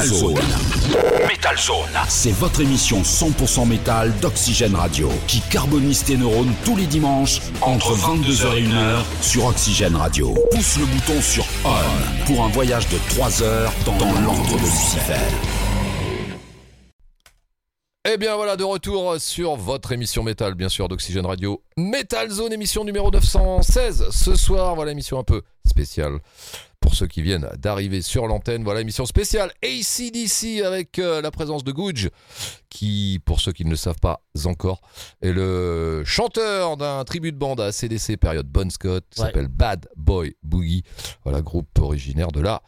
Metal Zone. Metal Zone. C'est votre émission 100% métal d'Oxygène Radio qui carbonise tes neurones tous les dimanches entre 22h et 1h sur Oxygène Radio. Pousse le bouton sur On pour un voyage de 3 heures dans, dans l'antre de Lucifer. Et Eh bien voilà, de retour sur votre émission métal, bien sûr, d'Oxygène Radio. Metal Zone, émission numéro 916. Ce soir, voilà, émission un peu spéciale. Pour ceux qui viennent d'arriver sur l'antenne, voilà, émission spéciale ACDC avec euh, la présence de Gouge, qui, pour ceux qui ne le savent pas encore, est le chanteur d'un tribut de bande à ACDC période Bon Scott, qui Ouais. s'appelle Bad Boy Boogie. Voilà, groupe originaire de la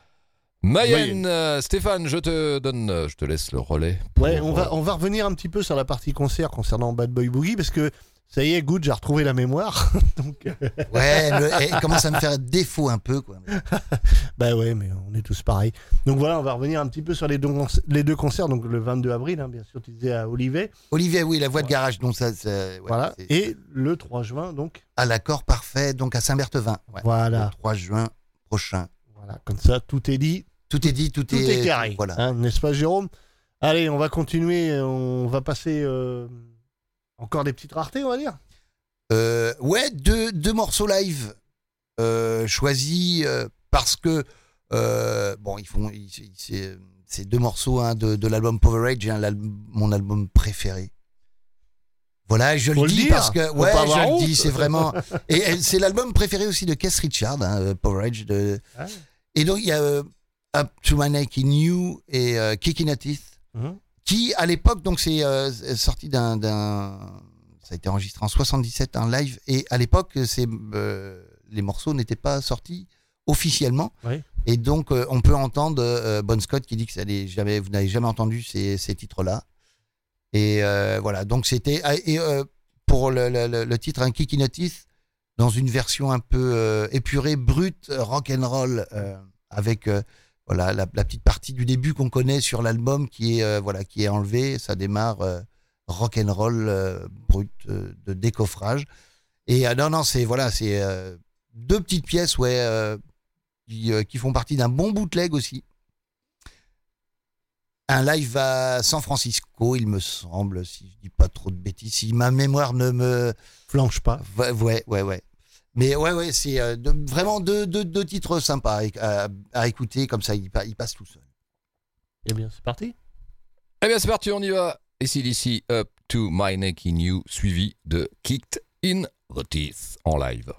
Mayenne. Euh, Stéphane, je te donne, je te laisse le relais. pour, Ouais, on va, on va revenir un petit peu sur la partie concert concernant Bad Boy Boogie parce que ça y est, Good, j'ai retrouvé la mémoire. Donc, euh, Ouais, le- eh, commence à me faire défaut un peu, quoi. bah ouais, mais on est tous pareils. Donc voilà, on va revenir un petit peu sur les deux, conc- les deux concerts. Donc le 22 avril, hein, bien sûr, tu disais à Olivet. Olivier, oui, la voix de garage, donc ça, ça- ouais, voilà. Et le 3 juin, donc. à l'accord parfait, donc à Saint-Berthevin. Ouais, Voilà. Le 3 juin prochain. Voilà, comme ça, tout est dit, Tout est dit, tout, tout est, carré. Voilà. Hein, N'est-ce pas, Jérôme? Allez, on va continuer. On va passer euh, encore des petites raretés, on va dire. Euh, ouais, deux, deux morceaux live euh, choisis euh, parce que bon, ils font, c'est deux morceaux hein, de, de l'album Powerage, hein, mon album préféré. Voilà, je le dis parce que ouais, je le dis, c'est vraiment et, c'est l'album préféré aussi de Keith Richard, hein. De... Ah. Et donc il y a Up to My Neck in You et Kicking at Teeth. Qui à l'époque donc c'est euh, sorti d'un ça a été enregistré en 77 en live. Et à l'époque c'est euh, les morceaux n'étaient pas sortis officiellement. Oui. et donc euh, on peut entendre Bon Scott qui dit que ça n'allait jamais vous n'avez jamais entendu ces, ces titres là et voilà. Donc c'était ah, et pour le, le- le- le titre un Kick in the Teeth dans une version un peu épurée brute rock and roll avec voilà la, la petite partie du début qu'on connaît sur l'album qui est euh, voilà qui est enlevée ça démarre euh, rock and roll euh, brut de décoffrage et non non c'est voilà c'est deux petites pièces ouais qui, qui font partie d'un bon bootleg aussi un live à San Francisco il me semble si je dis pas trop de bêtises si ma mémoire ne me Flanche pas. Ouais, ouais, ouais. ouais. Mais ouais, ouais, c'est euh, de- vraiment deux, deux, deux titres sympas à, à- à écouter, comme ça, il, pa- il passe tout seul. Eh bien, c'est parti. Eh bien, c'est parti, on y va. Ici, d'ici, Up to My Neck in You, suivi de Kicked in the Teeth en live.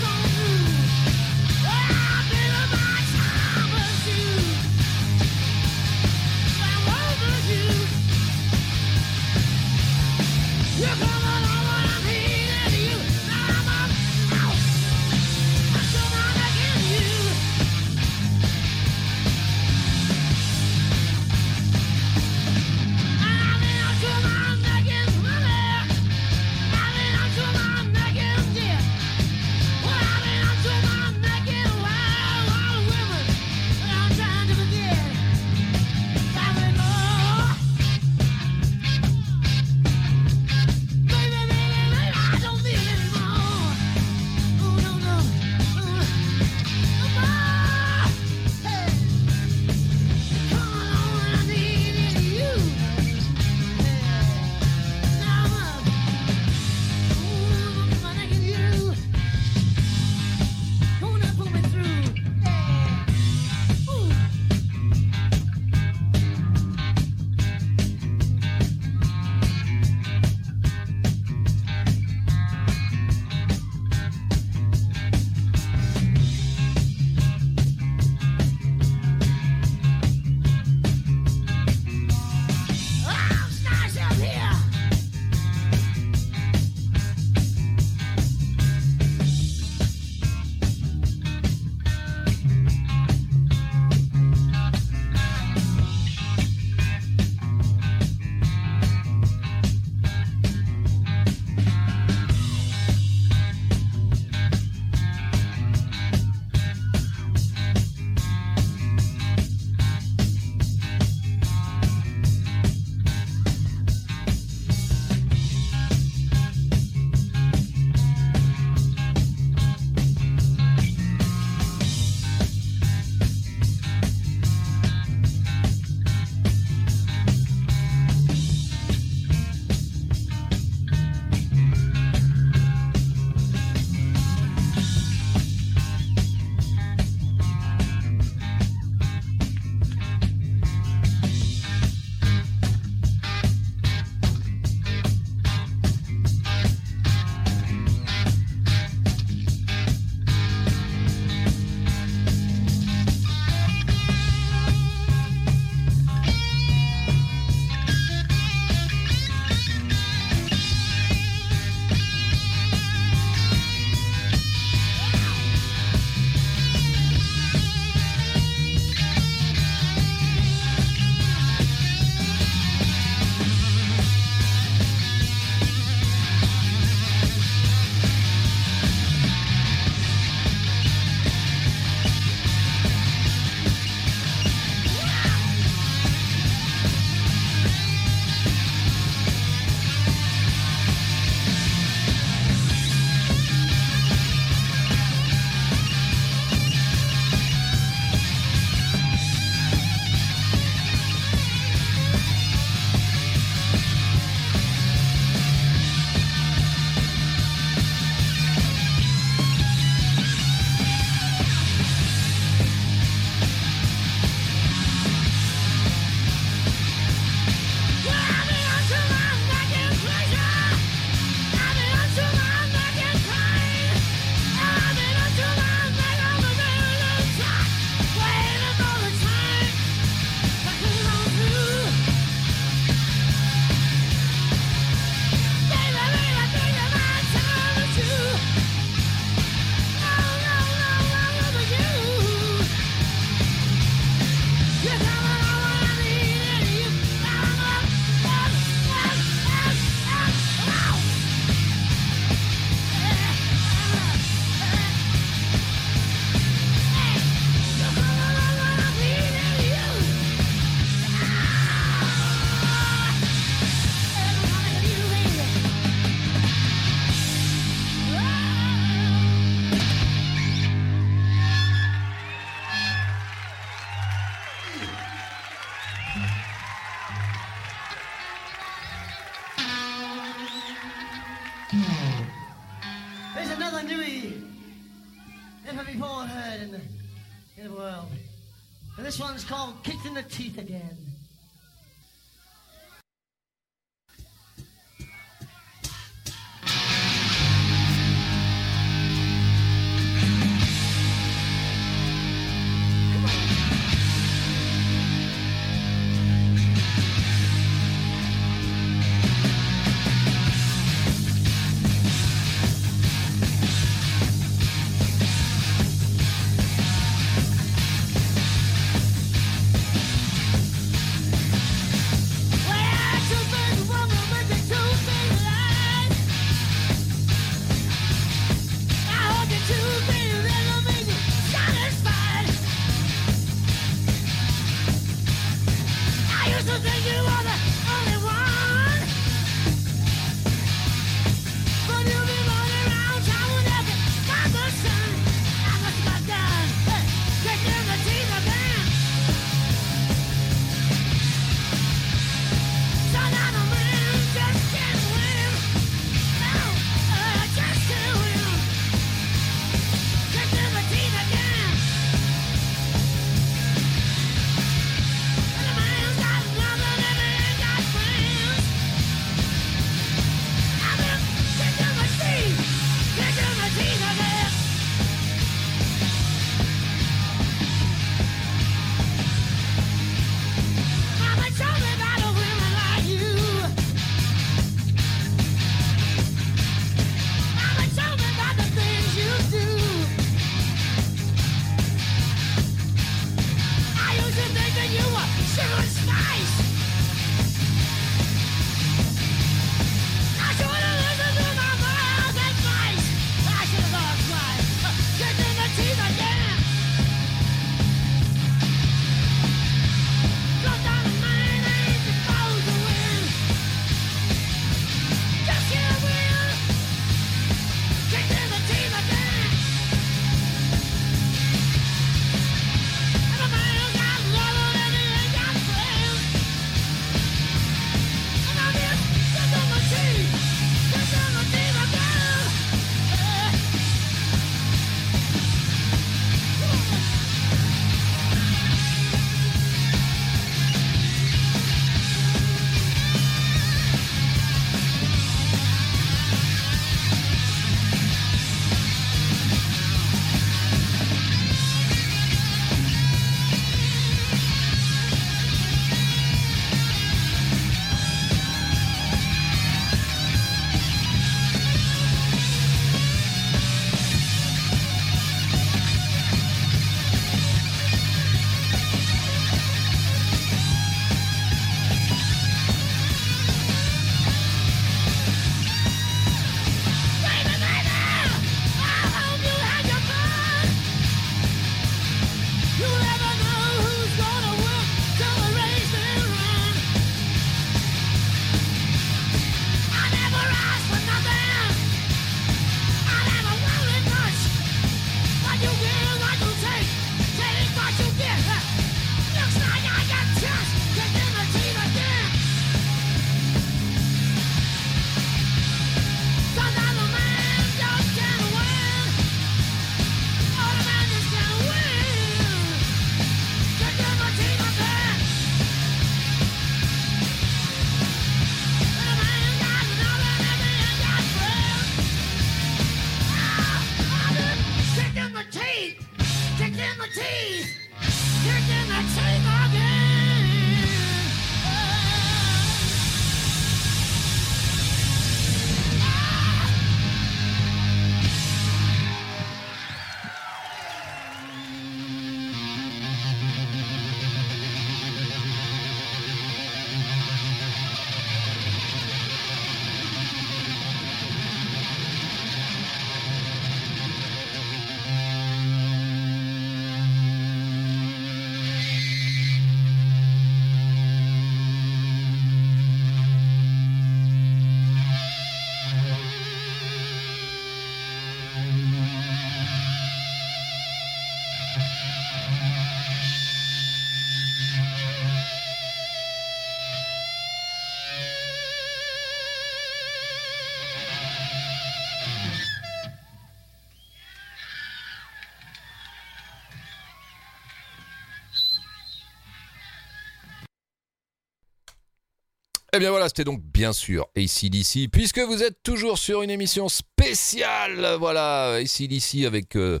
Eh bien voilà, c'était donc bien sûr ACDC, puisque vous êtes toujours sur une émission spéciale, voilà, ACDC avec euh,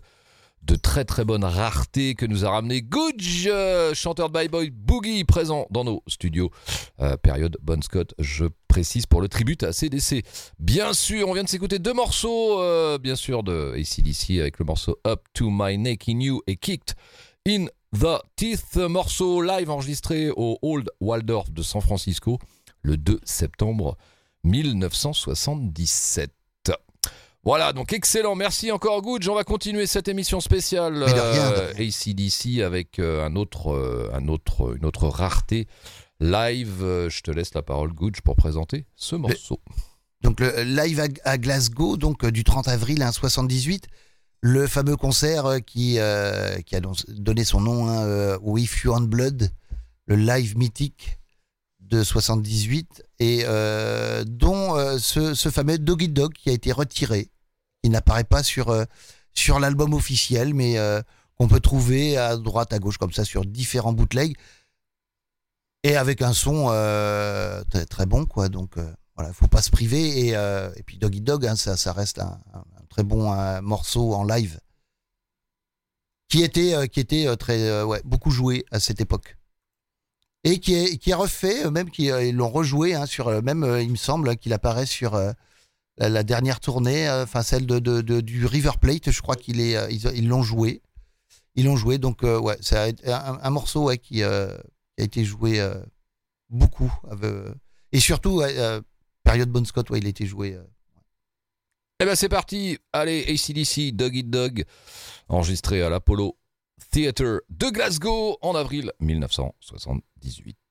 de très très bonnes raretés que nous a ramené Googe, euh, chanteur de Bye Boy Boogie, présent dans nos studios. Euh, période Bon Scott, je précise pour le tribute à CDC. Bien sûr, on vient de s'écouter deux morceaux, bien sûr, de ACDC avec le morceau Up to My Neck in You et Kicked in the Teeth, morceau live enregistré au Old Waldorf de San Francisco le 2 septembre 1977. Voilà, donc excellent. Merci encore, Good. On va continuer cette émission spéciale euh, ACDC avec euh, un autre, euh, un autre, une autre rareté live. Euh, je te laisse la parole, Good, pour présenter ce morceau. Donc le live à, à Glasgow, donc du 30 avril hein, 78, le fameux concert qui, qui a don- donné son nom hein, au If You Want Blood, le live mythique de 78, et euh, dont euh, ce, fameux Doggy Dog qui a été retiré, qui n'apparaît pas sur, euh, sur l'album officiel, mais qu'on peut trouver à droite, à gauche, comme ça, sur différents bootlegs, et avec un son très, bon, quoi. Donc voilà, faut pas se priver. Et, et puis Doggy Dog, hein, ça, ça reste un, très bon morceau en live qui était, qui était très, ouais, beaucoup joué à cette époque. Et qui est, qui est refait, euh, même qui euh, l'ont rejoué hein, sur, euh, même il me semble qu'il apparaît sur la, dernière tournée, enfin celle de, de- du River Plate, je crois qu'il est, euh, ils l'ont joué, ils l'ont joué. Donc ouais, c'est un, morceau ouais, qui, a été joué beaucoup, et surtout période Bon Scott, ouais, il a été joué. Eh ben c'est parti. Allez, ACDC, Dog Eat Dog, enregistré à l'Apollo Theatre de Glasgow en avril 1978.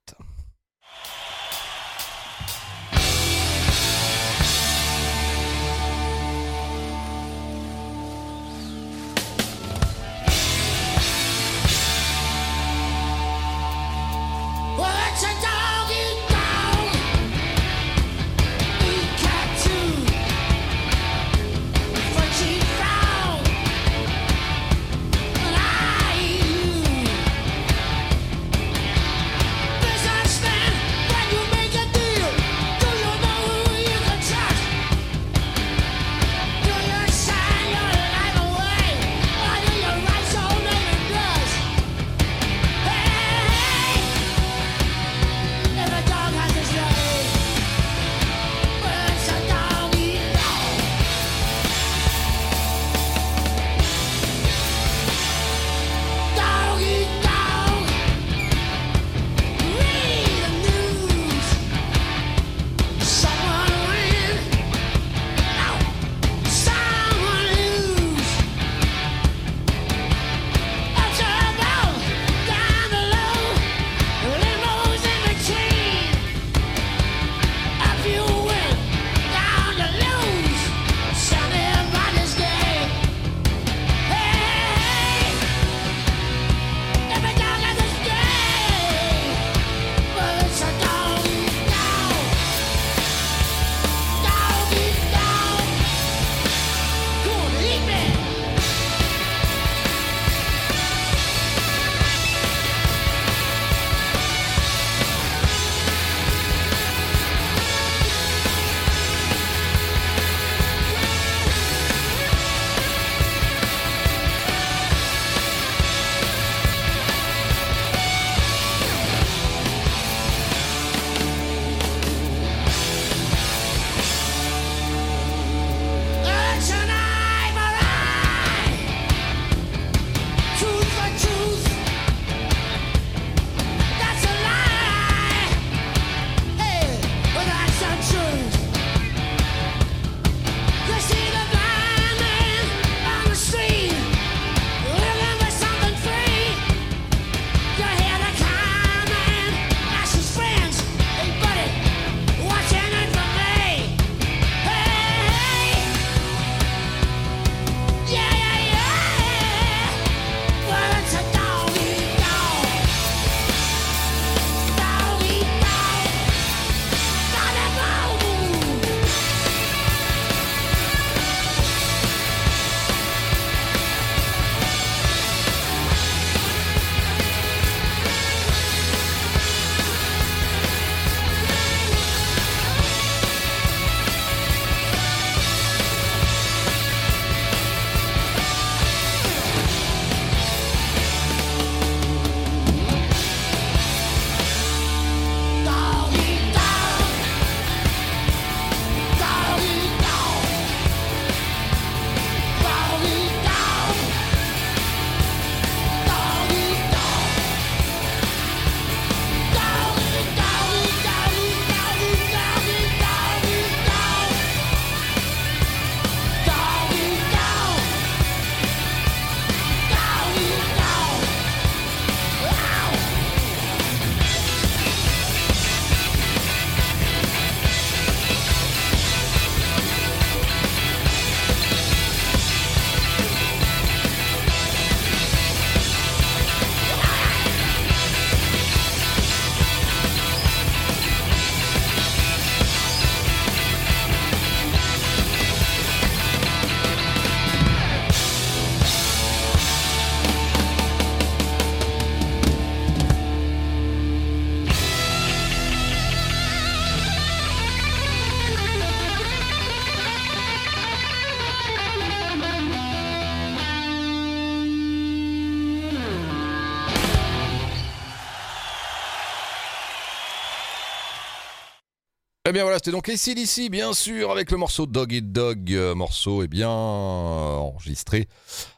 Bien voilà, c'était donc ACDC, bien sûr, avec le morceau Dog Eat Dog, euh, morceau eh bien enregistré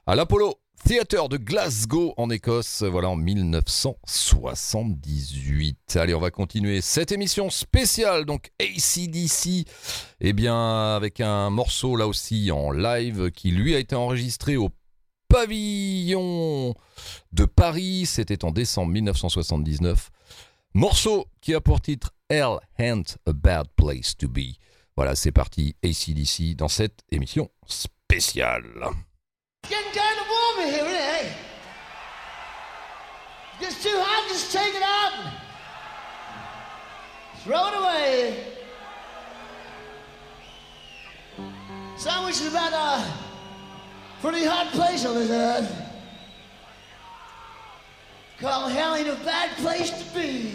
à l'Apollo Theatre de Glasgow en Écosse, voilà en 1978. Allez, on va continuer cette émission spéciale, donc ACDC, eh bien avec un morceau là aussi en live qui lui a été enregistré au pavillon de Paris, c'était en décembre 1979. Morceau qui a pour titre Hell Ain't a Bad Place to Be. Voilà, c'est parti, ACDC dans cette émission spéciale. Getting kind of warm in here, isn't it? Gets too hot, just take it out throw it away. Sandwich is about a pretty hot place on this earth. Call hell ain't a bad place to be.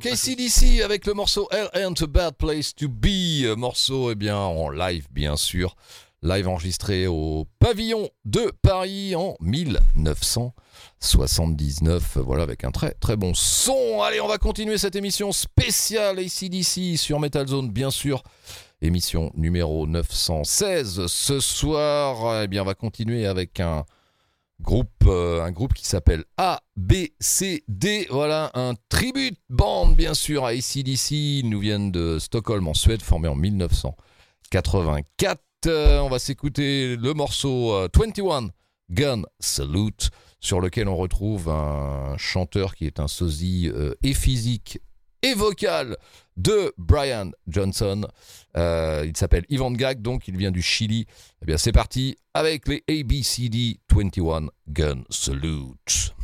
Donc ACDC avec le morceau Hell Ain't a Bad Place to Be. Euh, Morceau, eh bien, en live, bien sûr. Live enregistré au pavillon de Paris en 1979. Voilà, avec un très très bon son. Allez, on va continuer cette émission spéciale ACDC sur Metal Zone, bien sûr. Émission numéro 916. Ce soir, eh bien, on va continuer avec un groupe, euh, un groupe qui s'appelle ABCD. Voilà, un tribute band, bien sûr, à ACDC. Ils nous viennent de Stockholm, en Suède, formé en 1984. Euh, on va s'écouter le morceau euh, 21 Gun Salute, sur lequel on retrouve un chanteur qui est un sosie euh, et physique et vocal de Brian Johnson. Euh, il s'appelle Ivan Gag, donc il vient du Chili. Eh bien, c'est parti avec les ABCD 21 Gun Salute.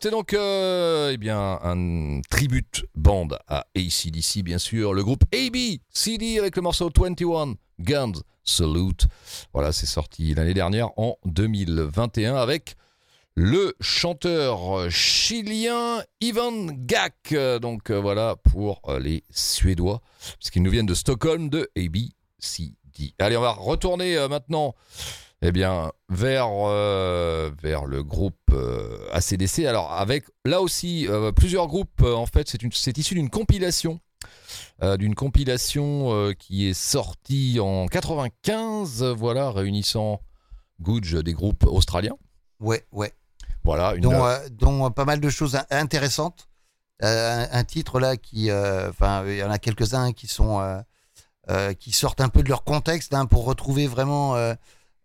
C'était donc euh, eh bien, un tribute band à ACDC, bien sûr. Le groupe AB, CD avec le morceau 21 Guns Salute. Voilà, c'est sorti l'année dernière en 2021 avec le chanteur chilien Ivan Gak. Donc euh, voilà pour euh, les Suédois, puisqu'ils nous viennent de Stockholm de ABCD. Allez, on va retourner maintenant eh bien, vers, euh, vers le groupe euh, ACDC. Alors, avec là aussi euh, plusieurs groupes, en fait, c'est une- c'est issu d'une compilation. d'une compilation qui est sortie en 95, euh, voilà, réunissant Gouge des groupes australiens. Ouais, ouais. Voilà, une, Dont, dont, pas mal de choses in- intéressantes. Un, un titre là qui, enfin, il y en a quelques-uns qui sont, qui sortent un peu de leur contexte hein, pour retrouver vraiment.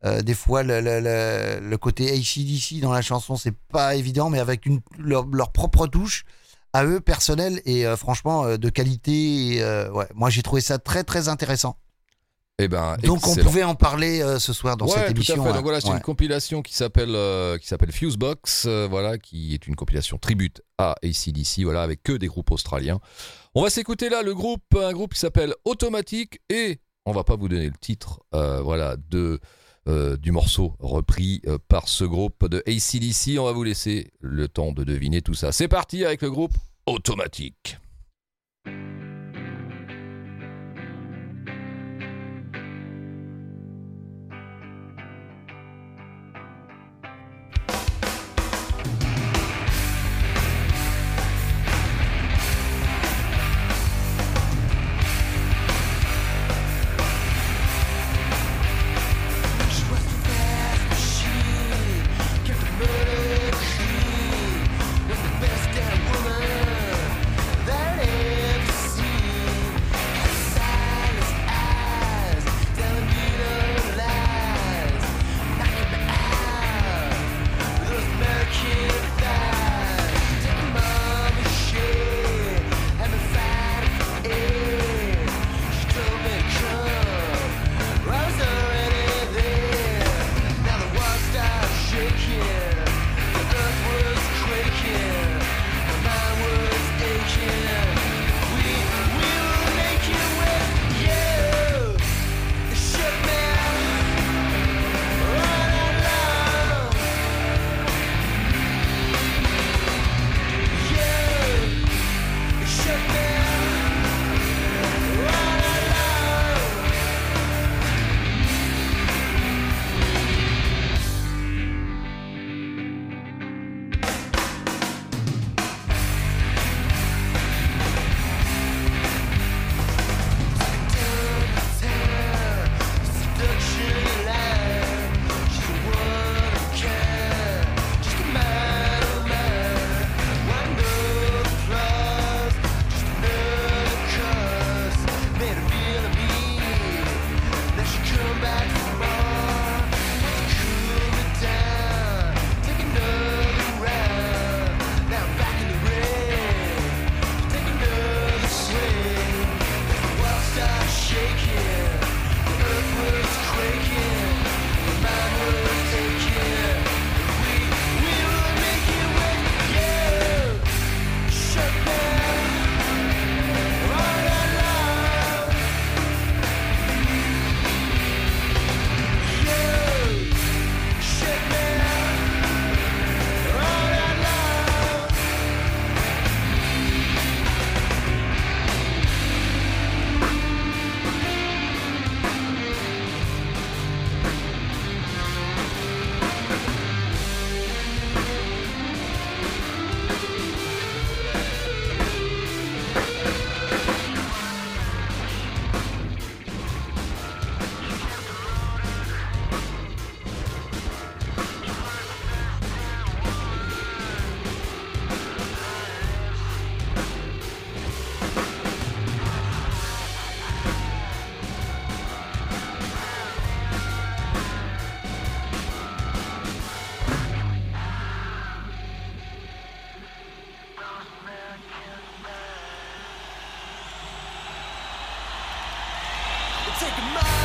Euh, des fois, le, le- le- le côté ACDC dans la chanson, c'est pas évident, mais avec une, leur, leur propre touche à eux, personnelle et euh, franchement euh, de qualité. et, ouais, moi, j'ai trouvé ça très très intéressant. eh ben, Donc, on pouvait en parler euh, ce soir dans ouais, cette tout émission. à fait. hein. Donc voilà, c'est Ouais. une compilation qui s'appelle euh, qui s'appelle Fusebox, euh, voilà, qui est une compilation tribute à ACDC, voilà, avec que des groupes australiens. On va s'écouter là le groupe, un groupe qui s'appelle Automatique et on va pas vous donner le titre, voilà, de euh, du morceau repris euh, par ce groupe de ACDC. On va vous laisser le temps de deviner tout ça. C'est parti avec le groupe Automatique. take mine.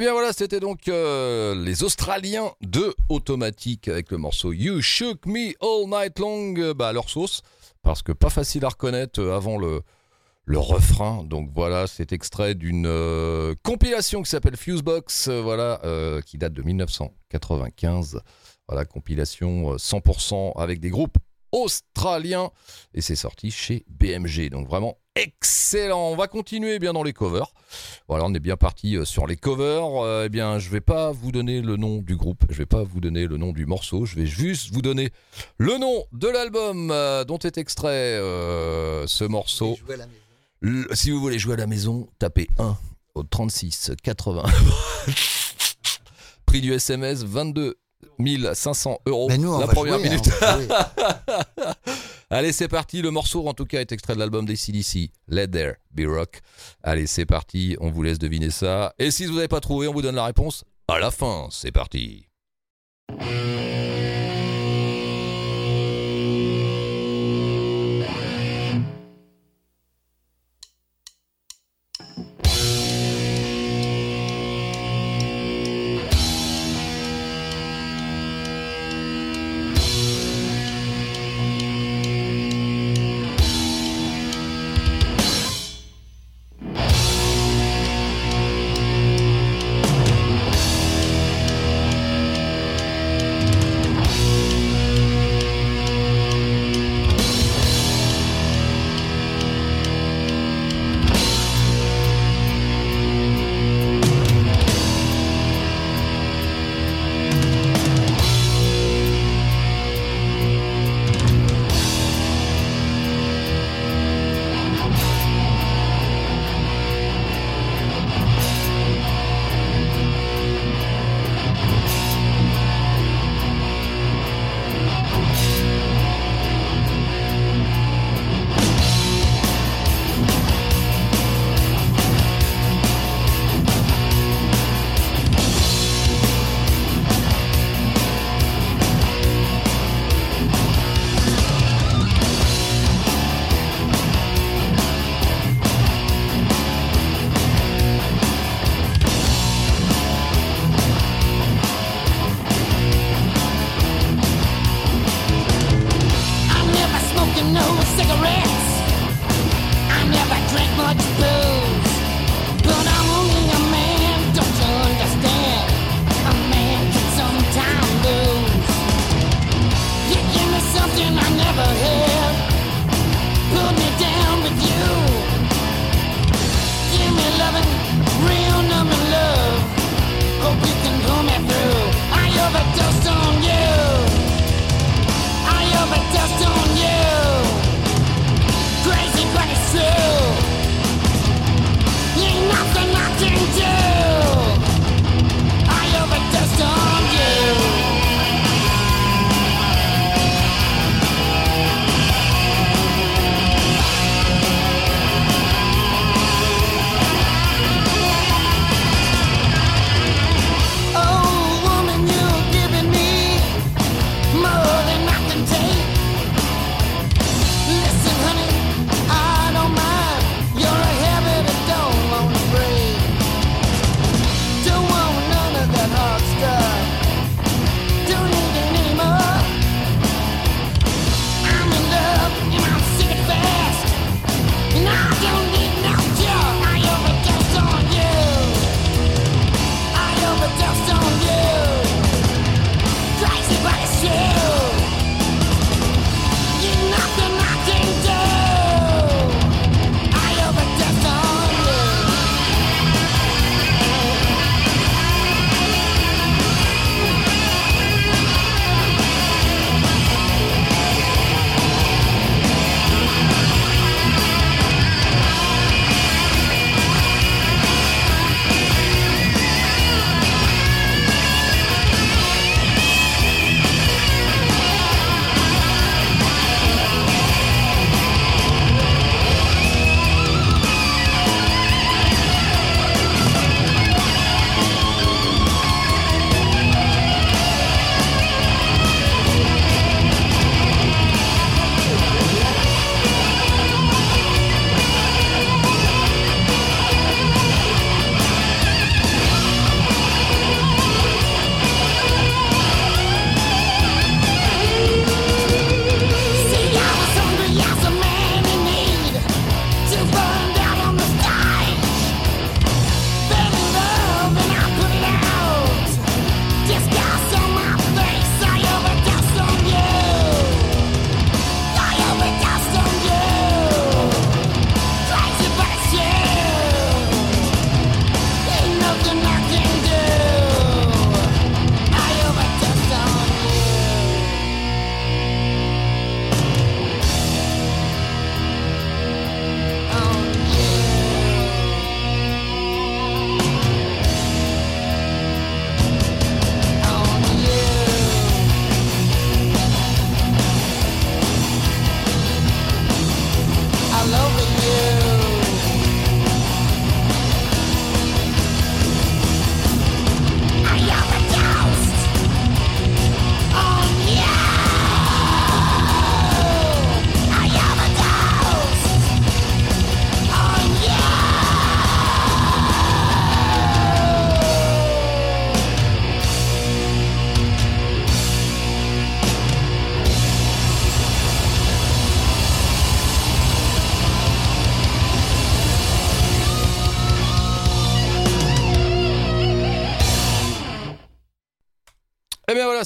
Eh bien voilà, c'était donc euh, les Australiens de Automatique avec le morceau You Shook Me All Night Long, euh, bah, leur sauce, parce que pas facile à reconnaître euh, avant le, le refrain. Donc voilà, c'est extrait d'une compilation qui s'appelle Fusebox, voilà, qui date de 1995. Voilà, compilation euh, 100% avec des groupes australiens et c'est sorti chez BMG. Donc vraiment excellent. On va continuer bien dans les covers. Voilà, on est bien parti euh, sur les covers. Euh, eh bien, je vais pas vous donner le nom du groupe, je vais pas vous donner le nom du morceau, je vais juste vous donner le nom de l'album euh, dont est extrait euh, ce morceau. Le- si vous voulez jouer à la maison, tapez 1 au 36 80. Prix du SMS 22 500 euros. Mais nous, on la va première jouer, minute. Allez, c'est parti. Le morceau, en tout cas, est extrait de l'album des CDC. Let There Be Rock. Allez, c'est parti. On vous laisse deviner ça. Et si vous n'avez pas trouvé, on vous donne la réponse à la fin. C'est parti.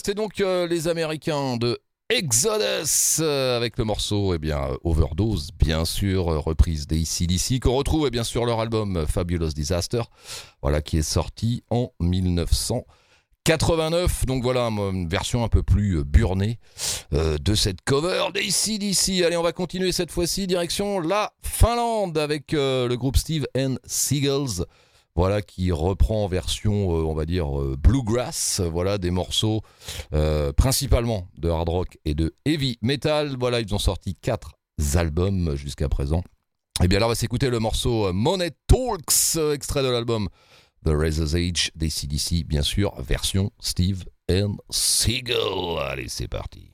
C'était donc euh, les Américains de Exodus euh, avec le morceau eh bien euh, Overdose bien sûr reprise des ACDC qu'on retrouve eh bien sur leur album Fabulous Disaster voilà qui est sorti en 1989 donc voilà une version un peu plus burnée de cette cover des ACDC allez on va continuer cette fois-ci direction la Finlande avec le groupe Steve and Seagulls voilà qui reprend en version euh, on va dire euh, bluegrass voilà des morceaux euh, principalement de hard rock et de heavy metal. Voilà, ils ont sorti quatre albums jusqu'à présent. Et bien là, on va s'écouter le morceau Money Talks, extrait de l'album The Razor's Age des CDC, bien sûr, version Steve and Seagull. Allez, c'est parti.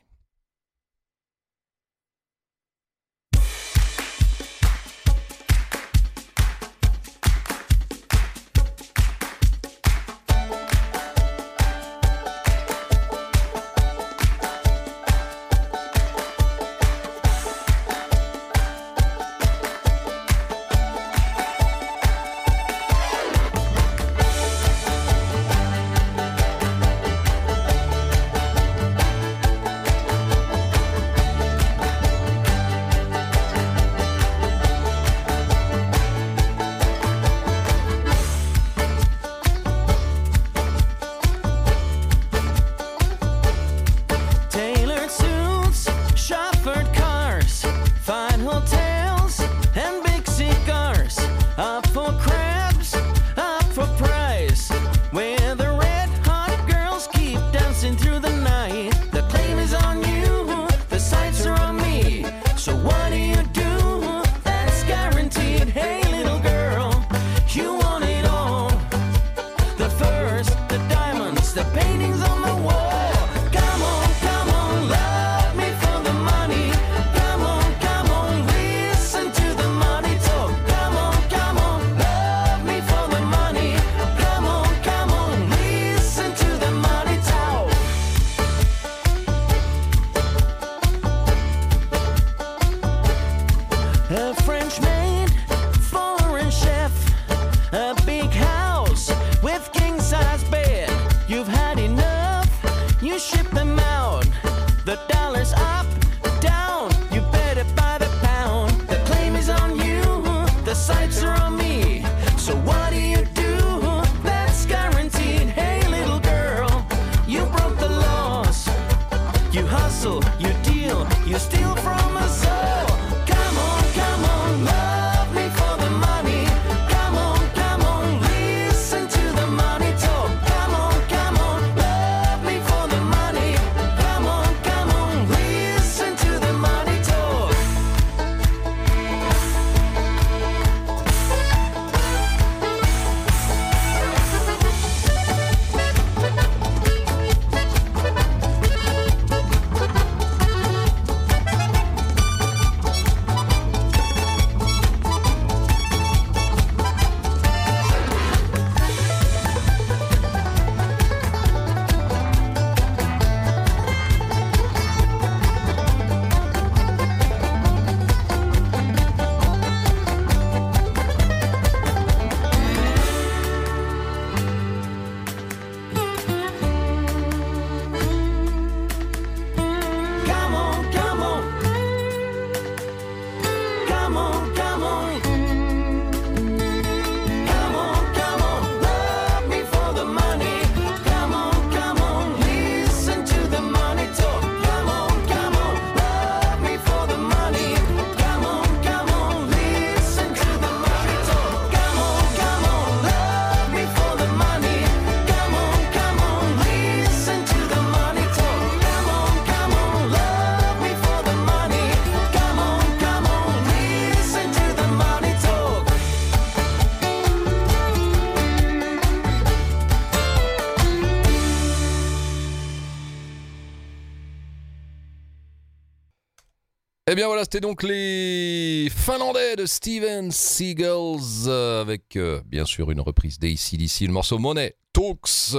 Bien voilà, c'était donc les Finlandais de Steven Seagulls euh, avec euh, bien sûr une reprise d'ACDC, le morceau Money Talks,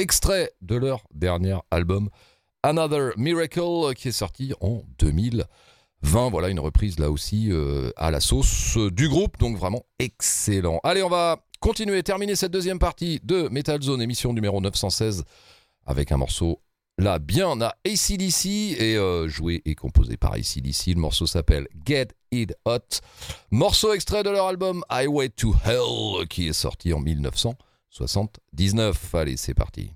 extrait de leur dernier album Another Miracle euh, qui est sorti en 2020. Voilà une reprise là aussi à la sauce du groupe, donc vraiment excellent. Allez, on va continuer, terminer cette deuxième partie de Metal Zone, émission numéro 916 avec un morceau là bien à ACDC et euh, joué et composé par ACDC. Le morceau s'appelle Get It Hot. Morceau extrait de leur album Highway to Hell qui est sorti en 1979. Allez, c'est parti.